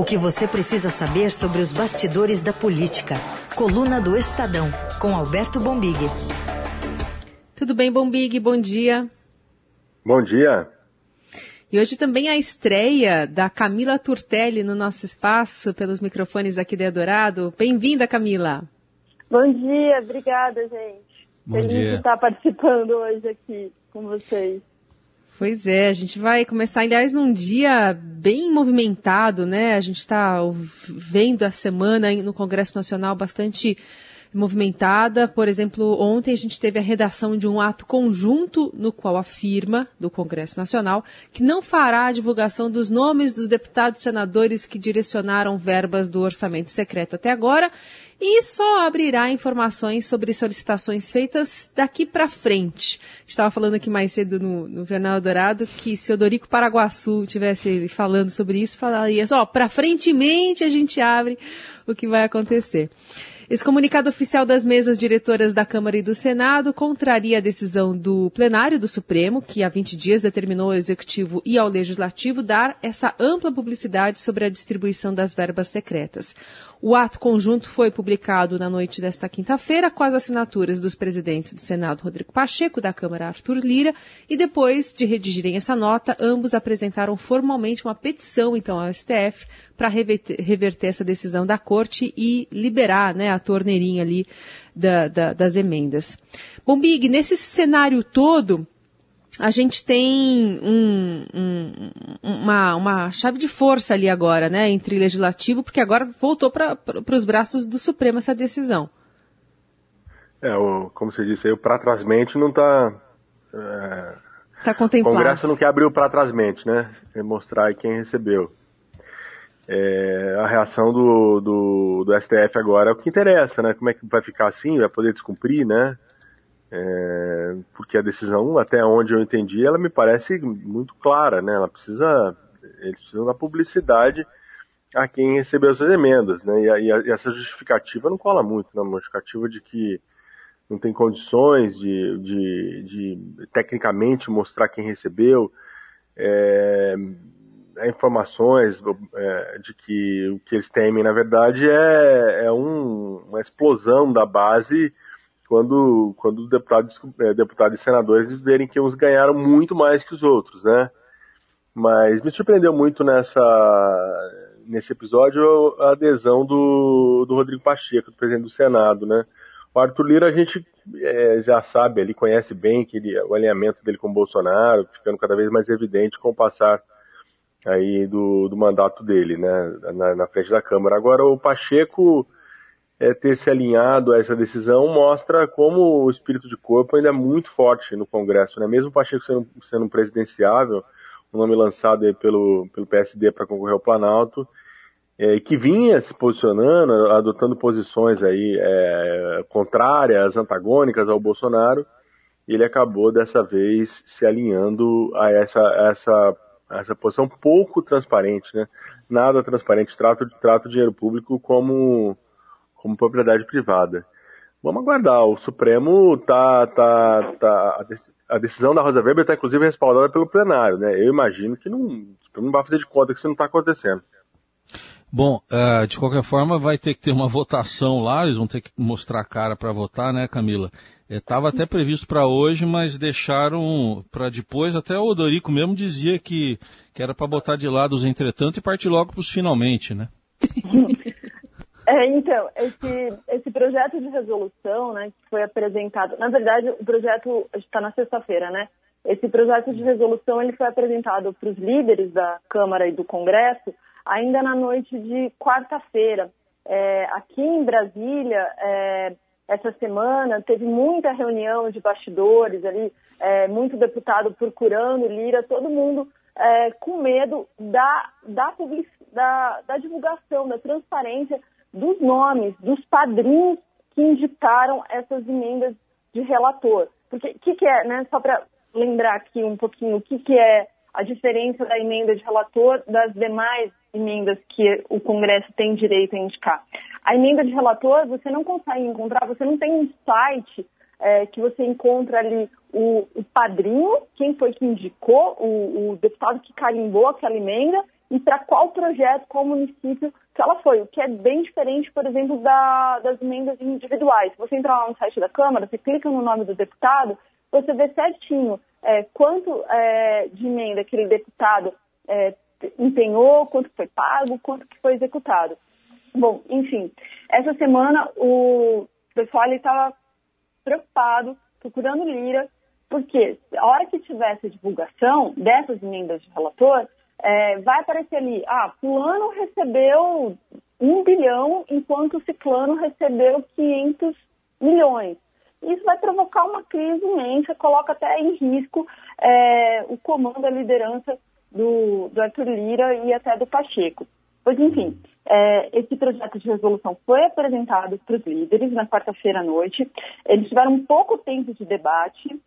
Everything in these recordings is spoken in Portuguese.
O que você precisa saber sobre os bastidores da política. Coluna do Estadão, com Alberto Bombig. Tudo bem, Bombig? Bom dia. Bom dia. E hoje também a estreia da Camila Turtelli no nosso espaço, pelos microfones aqui da Eldorado. Bem-vinda, Camila. Bom dia, obrigada, gente. Bom Feliz dia. de estar participando hoje aqui com vocês. Pois é, a gente vai começar, aliás, num dia bem movimentado, né? A gente está vendo a semana no Congresso Nacional bastante movimentada. Por exemplo, ontem a gente teve a redação de um ato conjunto no qual afirma, do Congresso Nacional, que não fará a divulgação dos nomes dos deputados e senadores que direcionaram verbas do orçamento secreto até agora e só abrirá informações sobre solicitações feitas daqui para frente. Estava falando aqui mais cedo no, no Jornal Dourado que se Odorico Paraguaçu tivesse falando sobre isso, falaria só, para frentemente a gente abre o que vai acontecer. Esse comunicado oficial das mesas diretoras da Câmara e do Senado contraria a decisão do plenário do Supremo, que há 20 dias determinou ao Executivo e ao Legislativo dar essa ampla publicidade sobre a distribuição das verbas secretas. O ato conjunto foi publicado na noite desta quinta-feira com as assinaturas dos presidentes do Senado, Rodrigo Pacheco, da Câmara, Arthur Lira, e depois de redigirem essa nota, ambos apresentaram formalmente uma petição, então, ao STF para reverter, essa decisão da Corte e liberar né, a torneirinha ali da, da, das emendas. Bom, Big, nesse cenário todo, a gente tem um, um, uma, uma, chave de força ali agora, né, entre legislativo, porque agora voltou para os braços do Supremo essa decisão. É, o, como você disse aí, o para trásmente não está. É, tá contemplado. O Congresso não quer abrir o para trásmente, né? É mostrar quem recebeu. É, a reação do, do, do, STF agora é o que interessa, né? Como é que vai ficar assim? Vai poder descumprir, né? É, porque a decisão, até onde eu entendi, ela me parece muito clara, né? Ela precisa, eles precisam da publicidade a quem recebeu essas emendas, né? E, a, e essa justificativa não cola muito, né? Uma justificativa de que não tem condições de, de, de tecnicamente mostrar quem recebeu, é, informações é, de que o que eles temem, na verdade, é, é um, uma explosão da base quando, quando deputados, é, deputados e senadores verem que uns ganharam muito mais que os outros, né? Mas me surpreendeu muito nessa, nesse episódio a adesão do, do Rodrigo Pacheco, do presidente do Senado, né? O Arthur Lira a gente é, já sabe, ele conhece bem que ele, o alinhamento dele com o Bolsonaro, ficando cada vez mais evidente com o passar aí do, do mandato dele, né, na, na, frente da Câmara. Agora, o Pacheco é, ter se alinhado a essa decisão mostra como o espírito de corpo ainda é muito forte no Congresso, né, mesmo o Pacheco sendo, sendo presidenciável, um nome lançado pelo, pelo PSD para concorrer ao Planalto, é, que vinha se posicionando, adotando posições aí é, contrárias, antagônicas ao Bolsonaro, ele acabou dessa vez se alinhando a essa, essa essa posição pouco transparente, né? Nada transparente, trata trata o dinheiro público como, como propriedade privada. Vamos aguardar, o Supremo tá, tá, tá a decisão da Rosa Weber está inclusive respaldada pelo plenário, né? Eu imagino que não, o Supremo não vai fazer de conta que isso não está acontecendo. Bom, uh, de qualquer forma vai ter que ter uma votação lá, eles vão ter que mostrar a cara para votar, né, Camila? Estava até previsto para hoje, mas deixaram para depois. Até o Odorico mesmo dizia que, que era para botar de lado os entretanto e partir logo para os finalmente, né? É, então, esse, esse projeto de resolução, né, que foi apresentado, na verdade, o projeto está na sexta-feira, né? Esse projeto de resolução ele foi apresentado para os líderes da Câmara e do Congresso ainda na noite de quarta-feira. É, aqui em Brasília, é, essa semana teve muita reunião de bastidores ali, é, muito deputado procurando Lira, todo mundo é, com medo da, da, da, da divulgação, da transparência dos nomes, dos padrinhos que indicaram essas emendas de relator. Porque o que, que, é, né, só para lembrar aqui um pouquinho, o que, que é a diferença da emenda de relator das demais emendas que o Congresso tem direito a indicar. A emenda de relator você não consegue encontrar, você não tem um site é, que você encontra ali o, o, padrinho, quem foi que indicou, o, o deputado que carimbou aquela emenda, e para qual projeto, qual município que ela foi, o que é bem diferente, por exemplo, da, das emendas individuais. Você entrar lá no site da Câmara, você clica no nome do deputado, você vê certinho é, quanto é, de emenda aquele deputado é, empenhou, quanto foi pago, quanto que foi executado. Bom, enfim, essa semana o pessoal estava preocupado, procurando lira, porque a hora que tivesse a divulgação dessas emendas de relator, é, vai aparecer ali, ah, fulano recebeu um bilhão, enquanto ciclano recebeu 500 milhões. Isso vai provocar uma crise imensa, coloca até em risco é, o comando, a liderança do, do Arthur Lira e até do Pacheco. Pois, enfim, é, esse projeto de resolução foi apresentado para os líderes na quarta-feira à noite. Eles tiveram pouco tempo de debate.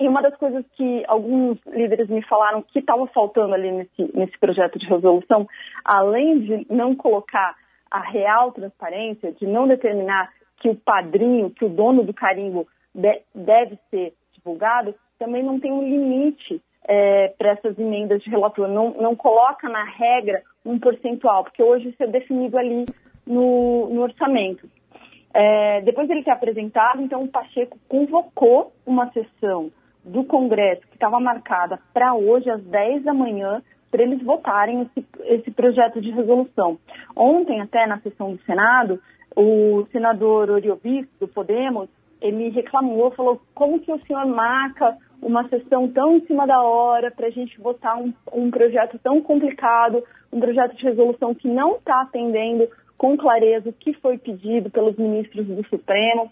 E uma das coisas que alguns líderes me falaram que estava faltando ali nesse, nesse projeto de resolução, além de não colocar a real transparência, de não determinar que o padrinho, que o dono do carimbo de, deve ser divulgado, também não tem um limite é, para essas emendas de relator. Não, não coloca na regra um percentual, porque hoje isso é definido ali no, no orçamento. É, depois dele ter apresentado, então o Pacheco convocou uma sessão do Congresso, que estava marcada para hoje, às 10 da manhã, para eles votarem esse, esse projeto de resolução. Ontem, até na sessão do Senado, o senador Oriobis, do Podemos, ele reclamou, falou como que o senhor marca uma sessão tão em cima da hora para a gente votar um, um projeto tão complicado, um projeto de resolução que não está atendendo com clareza o que foi pedido pelos ministros do Supremo.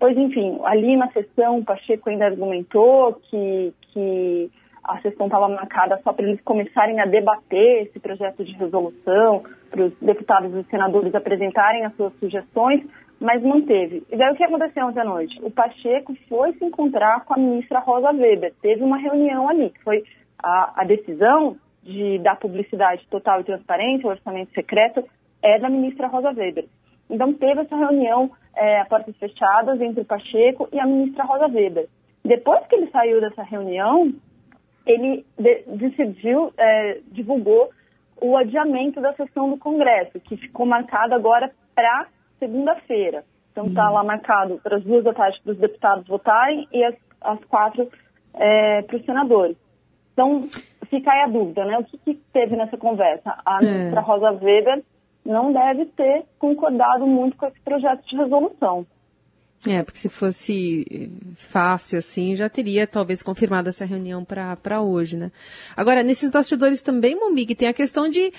Pois, enfim, ali na sessão, o Pacheco ainda argumentou que, que a sessão estava marcada só para eles começarem a debater esse projeto de resolução, para os deputados e senadores apresentarem as suas sugestões, mas manteve. E daí o que aconteceu ontem à noite? O Pacheco foi se encontrar com a ministra Rosa Weber. Teve uma reunião ali, que foi a, a decisão de dar publicidade total e transparência ao orçamento secreto é da ministra Rosa Weber. Então teve essa reunião é, a portas fechadas entre o Pacheco e a ministra Rosa Weber. Depois que ele saiu dessa reunião, ele de, decidiu, é, divulgou o adiamento da sessão do Congresso, que ficou marcado agora para segunda-feira. Então está uhum. lá marcado para as duas da tarde para os deputados votarem e as, as quatro é, para os senadores. Então fica aí a dúvida, né? O que, que teve nessa conversa? A é. ministra Rosa Weber não deve ter concordado muito com esse projeto de resolução. É, porque se fosse fácil assim, já teria talvez confirmado essa reunião para hoje, né? Agora, nesses bastidores também, Momig, tem a questão de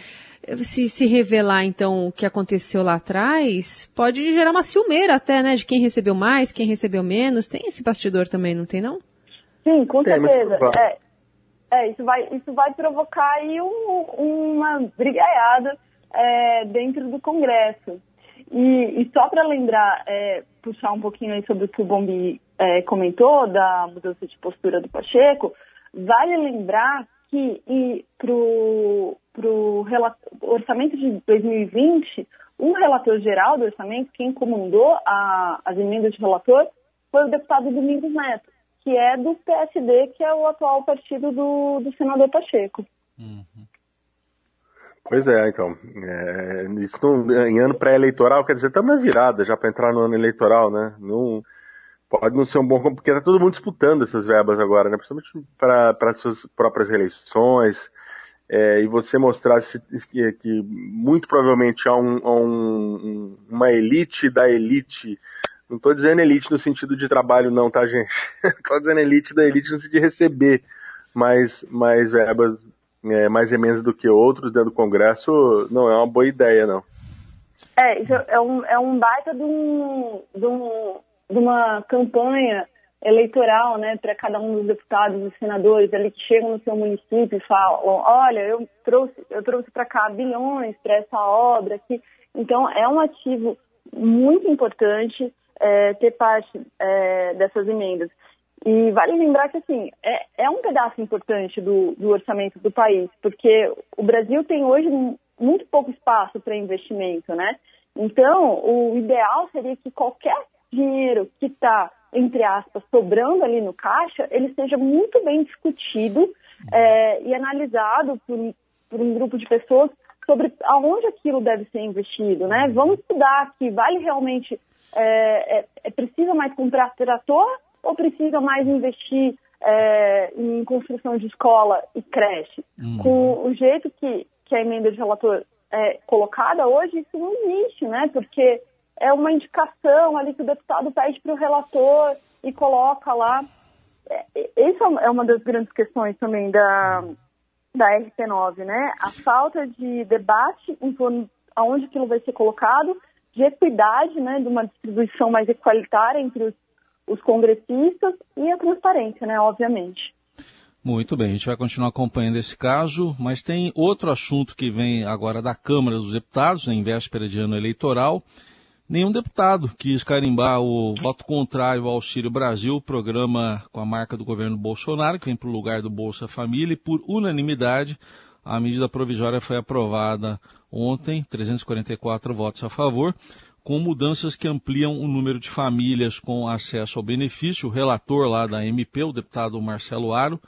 se, se revelar, então, o que aconteceu lá atrás, pode gerar uma ciumeira até, né? De quem recebeu mais, quem recebeu menos. Tem esse bastidor também, não tem, não? Sim, com certeza. É, é, isso, vai, isso vai provocar aí um, uma brigaiada é, dentro do Congresso. E, e só para lembrar, é, puxar um pouquinho aí sobre o que o Bombi é, comentou, da mudança de postura do Pacheco, vale lembrar que para o orçamento de 2020, o relator geral do orçamento, quem comandou a, as emendas de relator, foi o deputado Domingos Neto, que é do PSD, que é o atual partido do, do senador Pacheco. Uhum. Pois é, então. É, isso não, em ano pré-eleitoral, quer dizer, estamos na virada já para entrar no ano eleitoral, né? Não, pode não ser um bom. Porque está todo mundo disputando essas verbas agora, né? Principalmente para as suas próprias eleições. É, e você mostrar se, que, que, muito provavelmente há, um, um, uma elite da elite. Não estou dizendo elite no sentido de trabalho, não, tá, gente? Estou dizendo elite da elite no sentido de receber mais, mais verbas é, mais emendas do que outros dentro do Congresso não é uma boa ideia, não. É, é um, é um baita de, um, de, um, de uma campanha eleitoral, né, para cada um dos deputados e senadores ali que chegam no seu município e falam, olha, eu trouxe, eu trouxe para cá bilhões para essa obra aqui. Então, é um ativo muito importante é, ter parte é, dessas emendas. E vale lembrar que, assim, é, é um pedaço importante do, do orçamento do país, porque o Brasil tem hoje muito pouco espaço para investimento, né? Então, o ideal seria que qualquer dinheiro que está, entre aspas, sobrando ali no caixa, ele seja muito bem discutido é, e analisado por por um grupo de pessoas sobre aonde aquilo deve ser investido, né? Vamos estudar aqui, vale realmente, é, é, é precisa mais comprar trator ou precisa mais investir é, em construção de escola e creche? Uhum. Com o jeito que, que a emenda de relator é colocada hoje, isso não existe, né? Porque é uma indicação ali que o deputado pede para o relator e coloca lá. É, essa é uma das grandes questões também da, da RP9, né? A falta de debate em torno aonde aquilo vai ser colocado, de equidade, né? De uma distribuição mais equalitária entre os, os congressistas e a transparência, né? Obviamente. Muito bem, a gente vai continuar acompanhando esse caso, mas tem outro assunto que vem agora da Câmara dos Deputados, em véspera de ano eleitoral, Nenhum deputado quis carimbar o voto contrário ao Auxílio Brasil, programa com a marca do governo Bolsonaro, que vem para o lugar do Bolsa Família, e por unanimidade a medida provisória foi aprovada ontem, 344 votos a favor, com mudanças que ampliam o número de famílias com acesso ao benefício. O relator lá da MP, o deputado Marcelo Aro,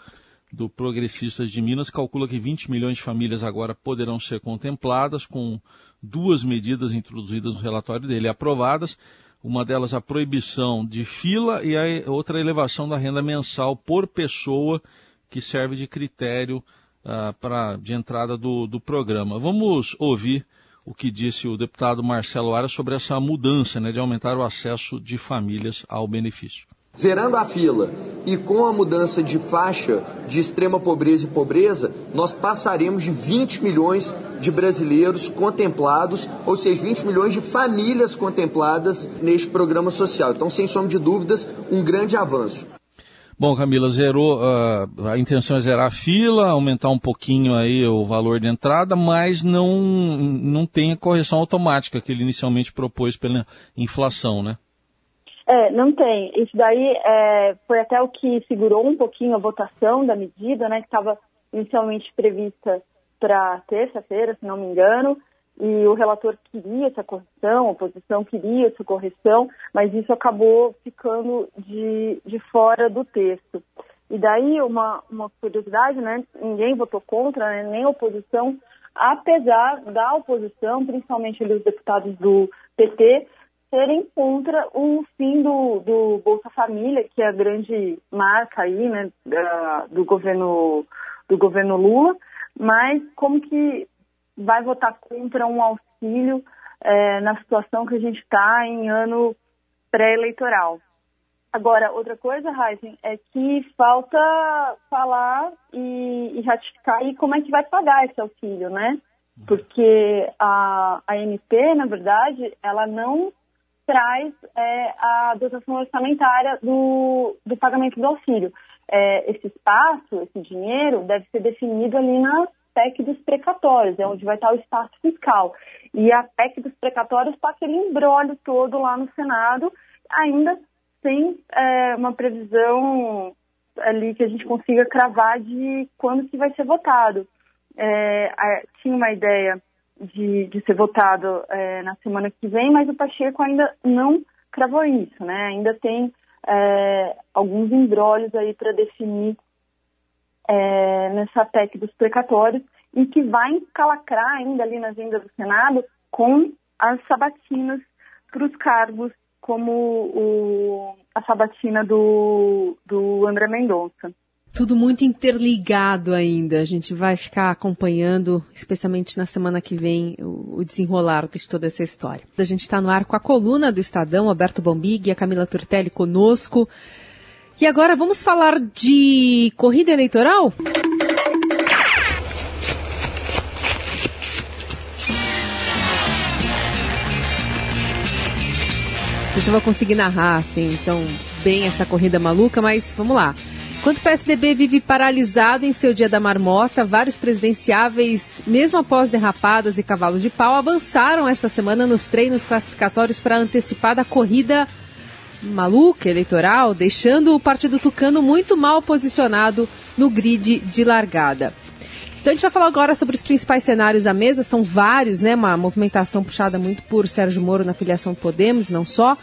do Progressistas de Minas, calcula que 20 milhões de famílias agora poderão ser contempladas com duas medidas introduzidas no relatório dele aprovadas. Uma delas a proibição de fila e a outra a elevação da renda mensal por pessoa que serve de critério uh, pra, de entrada do, do programa. Vamos ouvir o que disse o deputado Marcelo Ara sobre essa mudança né, de aumentar o acesso de famílias ao benefício. Zerando a fila e com a mudança de faixa de extrema pobreza e pobreza, nós passaremos de 20 milhões de brasileiros contemplados, ou seja, 20 milhões de famílias contempladas neste programa social. Então, sem sombra de dúvidas, um grande avanço. Bom, Camila, zerou, uh, a intenção é zerar a fila, aumentar um pouquinho aí o valor de entrada, mas não, não tem a correção automática que ele inicialmente propôs pela inflação, né? É, não tem. Isso daí é, foi até o que segurou um pouquinho a votação da medida, né, que estava inicialmente prevista para terça-feira, se não me engano, e o relator queria essa correção, a oposição queria essa correção, mas isso acabou ficando de, de fora do texto. E daí uma, uma curiosidade, né, ninguém votou contra, né, nem a oposição, apesar da oposição, principalmente os deputados do PT, serem contra o fim do, do Bolsa Família, que é a grande marca aí, né, da, do governo do governo Lula, mas como que vai votar contra um auxílio é, na situação que a gente está em ano pré-eleitoral. Agora, outra coisa, Heisen, é que falta falar e, e, ratificar aí como é que vai pagar esse auxílio, né? Porque a, a MP, na verdade, ela não traz é, a dotação orçamentária do, do pagamento do auxílio. É, esse espaço, esse dinheiro, deve ser definido ali na PEC dos precatórios, é onde vai estar o espaço fiscal. E a PEC dos precatórios está aquele embrólio todo lá no Senado, ainda sem é, uma previsão ali que a gente consiga cravar de quando que vai ser votado. É, tinha uma ideia de, de ser votado é, na semana que vem, mas o Pacheco ainda não cravou isso, né? Ainda tem é, alguns embrólios aí para definir é, nessa PEC dos precatórios e que vai encalacrar ainda ali na agenda do Senado com as sabatinas para os cargos como o, a sabatina do, do André Mendonça tudo muito interligado ainda. A gente vai ficar acompanhando, especialmente na semana que vem, o desenrolar de toda essa história. A gente está no ar com a coluna do Estadão, Alberto Bombig e a Camila Turtelli conosco. E agora vamos falar de corrida eleitoral? Não sei se eu vou conseguir narrar, assim, então, bem essa corrida maluca, mas vamos lá. Enquanto o PSDB vive paralisado em seu dia da marmota, vários presidenciáveis, mesmo após derrapadas e cavalos de pau, avançaram esta semana nos treinos classificatórios para a antecipada corrida maluca eleitoral, deixando o Partido Tucano muito mal posicionado no grid de largada. Então a gente vai falar agora sobre os principais cenários da mesa, são vários, né? Uma movimentação puxada muito por Sérgio Moro na filiação do Podemos, não só.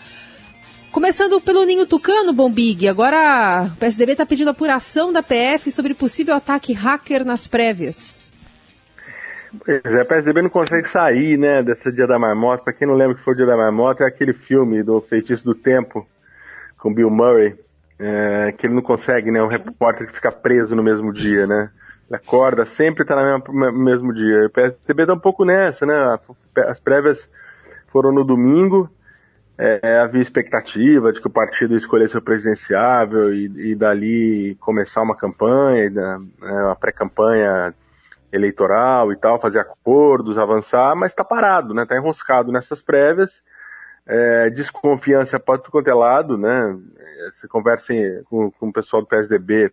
Começando pelo Ninho Tucano, Bombig. Agora o PSDB está pedindo apuração da PF sobre possível ataque hacker nas prévias. Pois é, a PSDB não consegue sair, né, desse Dia da Marmota. Pra quem não lembra que foi o Dia da Marmota, é aquele filme do Feitiço do Tempo, com Bill Murray, é, que ele não consegue, né, um repórter que fica preso no mesmo dia, né. Ele acorda, sempre tá no mesmo dia. O PSDB tá um pouco nessa, né, as prévias foram no domingo, é, havia expectativa de que o partido escolhesse o presidenciável e, e dali começar uma campanha, né, uma pré-campanha eleitoral e tal, fazer acordos, avançar, mas está parado, né? Está enroscado nessas prévias, é, desconfiança para tudo quanto é lado, né? Você conversa com, com o pessoal do PSDB,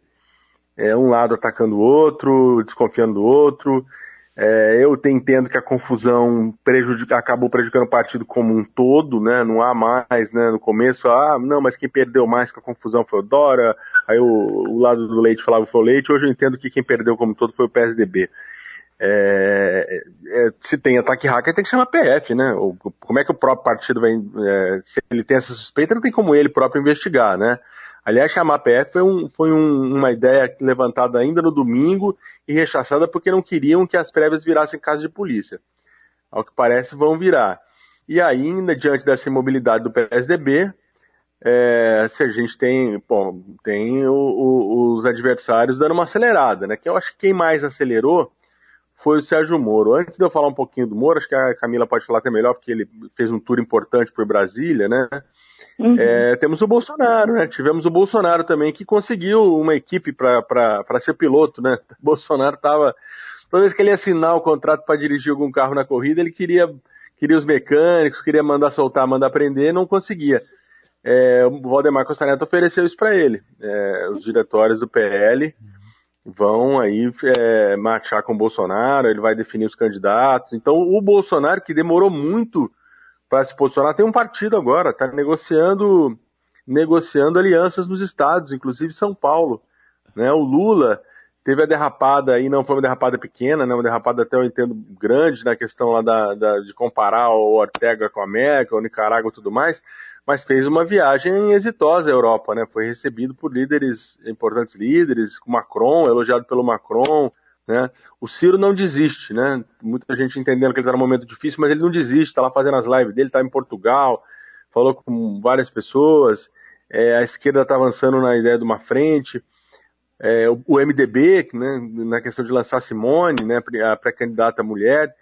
é, um lado atacando o outro, desconfiando do outro, é, eu entendo que a confusão prejudica, acabou prejudicando o partido como um todo, né? Não há mais, né? No começo, ah, não, mas quem perdeu mais com a confusão foi o Dora, aí o, o lado do Leite falava foi o Leite, hoje eu entendo que quem perdeu como um todo foi o PSDB. É, é, se tem ataque hacker, tem que chamar PF, né? como é que o próprio partido vai. É, se ele tem essa suspeita, não tem como ele próprio investigar, né? Aliás, chamar a PF foi, um, foi um, uma ideia levantada ainda no domingo e rechaçada porque não queriam que as prévias virassem caso de polícia. Ao que parece, vão virar. E ainda, diante dessa imobilidade do PSDB, é, se a gente tem, bom, tem o, o, os adversários dando uma acelerada, né? Que eu acho que quem mais acelerou foi o Sérgio Moro. Antes de eu falar um pouquinho do Moro, acho que a Camila pode falar até melhor, porque ele fez um tour importante por Brasília, né? Uhum. É, temos o Bolsonaro, né? Tivemos o Bolsonaro também, que conseguiu uma equipe para ser piloto, né? O Bolsonaro estava. Toda vez que ele ia assinar o contrato para dirigir algum carro na corrida, ele queria, queria os mecânicos, queria mandar soltar, mandar prender, não conseguia. É, o Valdemar Costa Neto ofereceu isso para ele. É, os diretórios do PL vão aí é, marchar com o Bolsonaro, ele vai definir os candidatos. Então, o Bolsonaro, que demorou muito para se posicionar. Tem um partido agora, está negociando, negociando alianças nos estados, inclusive São Paulo. Né? O Lula teve a derrapada aí, não foi uma derrapada pequena, né? uma derrapada até eu entendo grande na questão lá da, da, de comparar o Ortega com a Merkel, o Nicarágua e tudo mais, mas fez uma viagem exitosa à Europa, né? Foi recebido por líderes, importantes líderes, Macron, elogiado pelo Macron, né? O Ciro não desiste, né? Muita gente entendendo que ele está num momento difícil, mas ele não desiste, está lá fazendo as lives dele, está em Portugal, falou com várias pessoas, é, a esquerda está avançando na ideia de uma frente, é, o, MDB, né, na questão de lançar Simone, né, a pré-candidata mulher.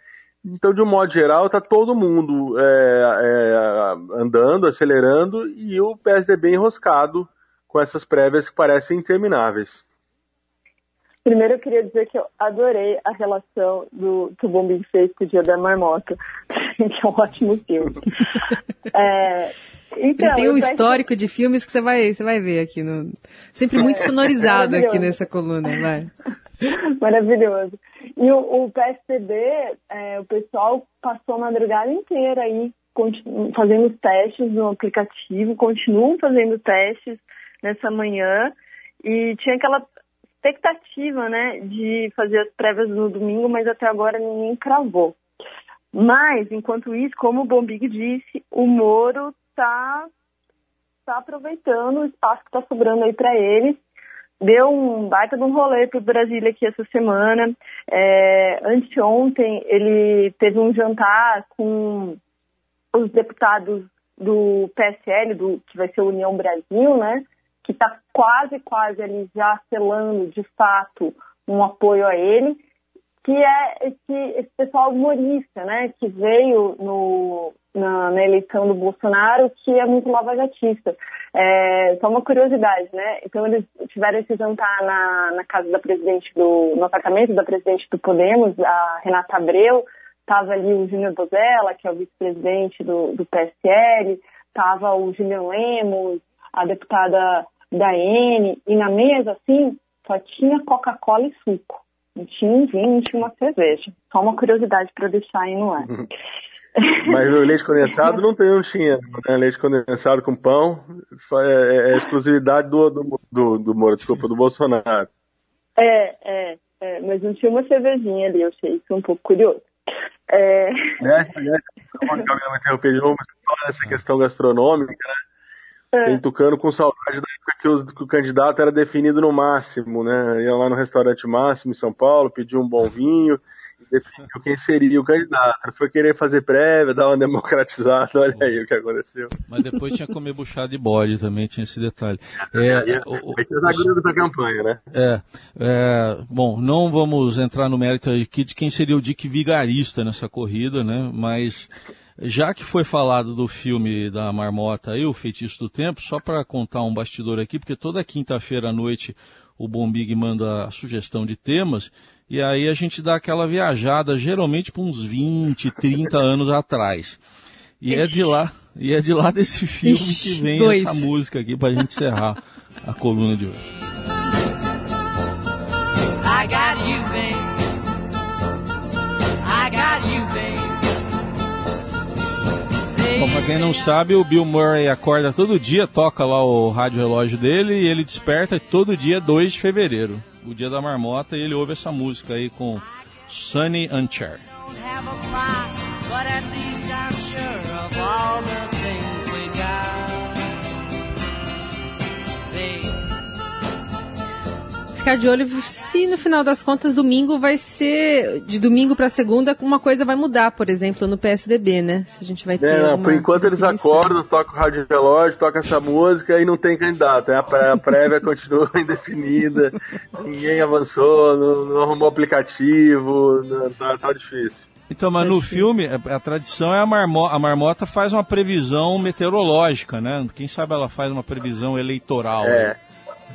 Então, de um modo geral, está todo mundo é, é, andando, acelerando, e o PSDB enroscado com essas prévias que parecem intermináveis. Primeiro eu queria dizer que eu adorei a relação do que o Bombim fez com o Dia da Marmota, que é um ótimo filme. é, então, tem um histórico de filmes que você vai, você vai ver aqui. No... Sempre muito é, sonorizado aqui nessa coluna, vai. Maravilhoso. E o, o PSDB, é, o pessoal passou a madrugada inteira aí fazendo testes no aplicativo, continuam fazendo testes nessa manhã e tinha aquela expectativa, né, de fazer as prévias no domingo, mas até agora ninguém cravou. Mas, enquanto isso, como o Bombig disse, o Moro está tá aproveitando o espaço que está sobrando aí para ele. Deu um baita de um rolê para Brasília aqui essa semana. É, anteontem, ele teve um jantar com os deputados do PSL, do, que vai ser União Brasil, né? Que está quase, quase ali já selando de fato um apoio a ele, que é esse, esse pessoal humorista, né, que veio no, na, na, eleição do Bolsonaro, que é muito lavajatista. É, só uma curiosidade, né? Então eles tiveram esse jantar na, na casa da presidente do, no apartamento da presidente do Podemos, a Renata Abreu, estava ali o Júnior Bozella, que é o vice-presidente do, do PSL, estava o Julian Lemos, a deputada da N, e na mesa, assim, só tinha Coca-Cola e suco. Não tinha um vinho, não tinha uma cerveja. Só uma curiosidade para deixar aí no ar. Mas o leite condensado não tem, um tinha. Né? Leite condensado com pão é, é, é exclusividade do, do, do, do Moro, desculpa, do Bolsonaro. É, é, é, mas não tinha uma cervejinha ali, eu achei isso um pouco curioso. É, é, é como a Camila interrompeu de novo, essa questão gastronômica, né? É. Tem Tucano com saudade da época que o, que o, candidato era definido no máximo, né? Ia lá no restaurante máximo em São Paulo, pedia um bom vinho definiu quem seria o candidato. Foi querer fazer prévia, dar uma democratizada, olha aí o que aconteceu. Mas depois tinha que comer buchada de bode também, tinha esse detalhe. É, é, o, o, da campanha, né? É, é, bom, não vamos entrar no mérito aqui de quem seria o Dick Vigarista nessa corrida, né? Mas já que foi falado do filme da Marmota aí, O Feitiço do Tempo, só para contar um bastidor aqui, porque toda quinta-feira à noite o Bombig manda a sugestão de temas, e aí a gente dá aquela viajada, geralmente por uns 20, 30 anos atrás. E é de lá, e é de lá desse filme Ixi, que vem dois. essa música aqui pra gente encerrar a coluna de hoje. Bom, pra quem não sabe, o Bill Murray acorda todo dia, toca lá o rádio relógio dele e ele desperta todo dia 2 de fevereiro, o dia da marmota, e ele ouve essa música aí com Sunny and Cher. Ficar de olho se no final das contas domingo vai ser de domingo para segunda uma coisa vai mudar, por exemplo, no PSDB, né? Se a gente vai ter é, não, por enquanto eles acordam, tocam o rádio relógio, tocam essa música e não tem candidato. Né? A prévia continua indefinida, ninguém avançou, não, não arrumou aplicativo, não, tá, tá difícil. Então, mas no filme, a, a tradição é a marmota, a marmota faz uma previsão meteorológica, né? Quem sabe ela faz uma previsão eleitoral. É.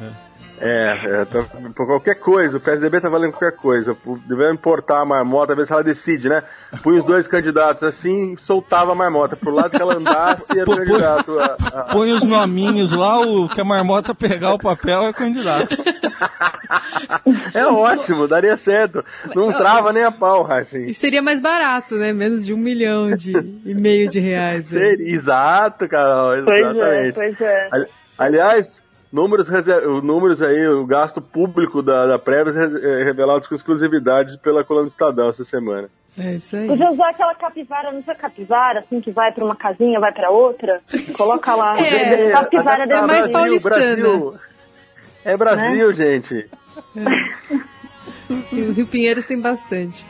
Né? é. É, é tá, por qualquer coisa, o PSDB tá valendo qualquer coisa. Devendo importar a marmota, ver se ela decide, né? Põe os dois candidatos assim, soltava a marmota. Pro lado que ela andasse, era o candidato. A, a... Põe os nominhos lá, o que a marmota pegar o papel é candidato. é ótimo, daria certo. Não trava nem a pau, assim. E seria mais barato, né? Menos de um milhão de, e meio de reais. Né? Exato, Carol, exatamente. Pois é, pois é. Aliás, Números, números aí, o gasto público da, da Prévia é revelados com exclusividade pela coluna do Estadão essa semana. É isso aí. Podia usar aquela capivara, não sei capivara, assim, que vai para uma casinha, vai para outra. Coloca lá. É, capivara é mais paulistana. Brasil. É Brasil, né? gente. É. O Rio Pinheiros tem bastante.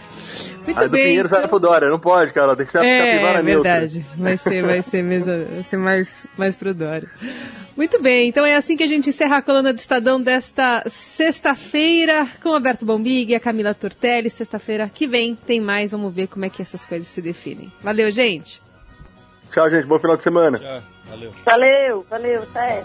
Muito a bem. Pinheiros então... vai pro Dória, não pode, cara. Tem que ser é, capivara É verdade. Vai ser, vai ser mesmo, vai ser mais, mais pro Dória. Muito bem, então é assim que a gente encerra a coluna do Estadão desta sexta-feira com o Alberto Bombig e a Camila Tortelli. Sexta-feira que vem tem mais, vamos ver como é que essas coisas se definem. Valeu, gente. Tchau, gente. Bom final de semana. Tchau. Valeu. Valeu, valeu. Até.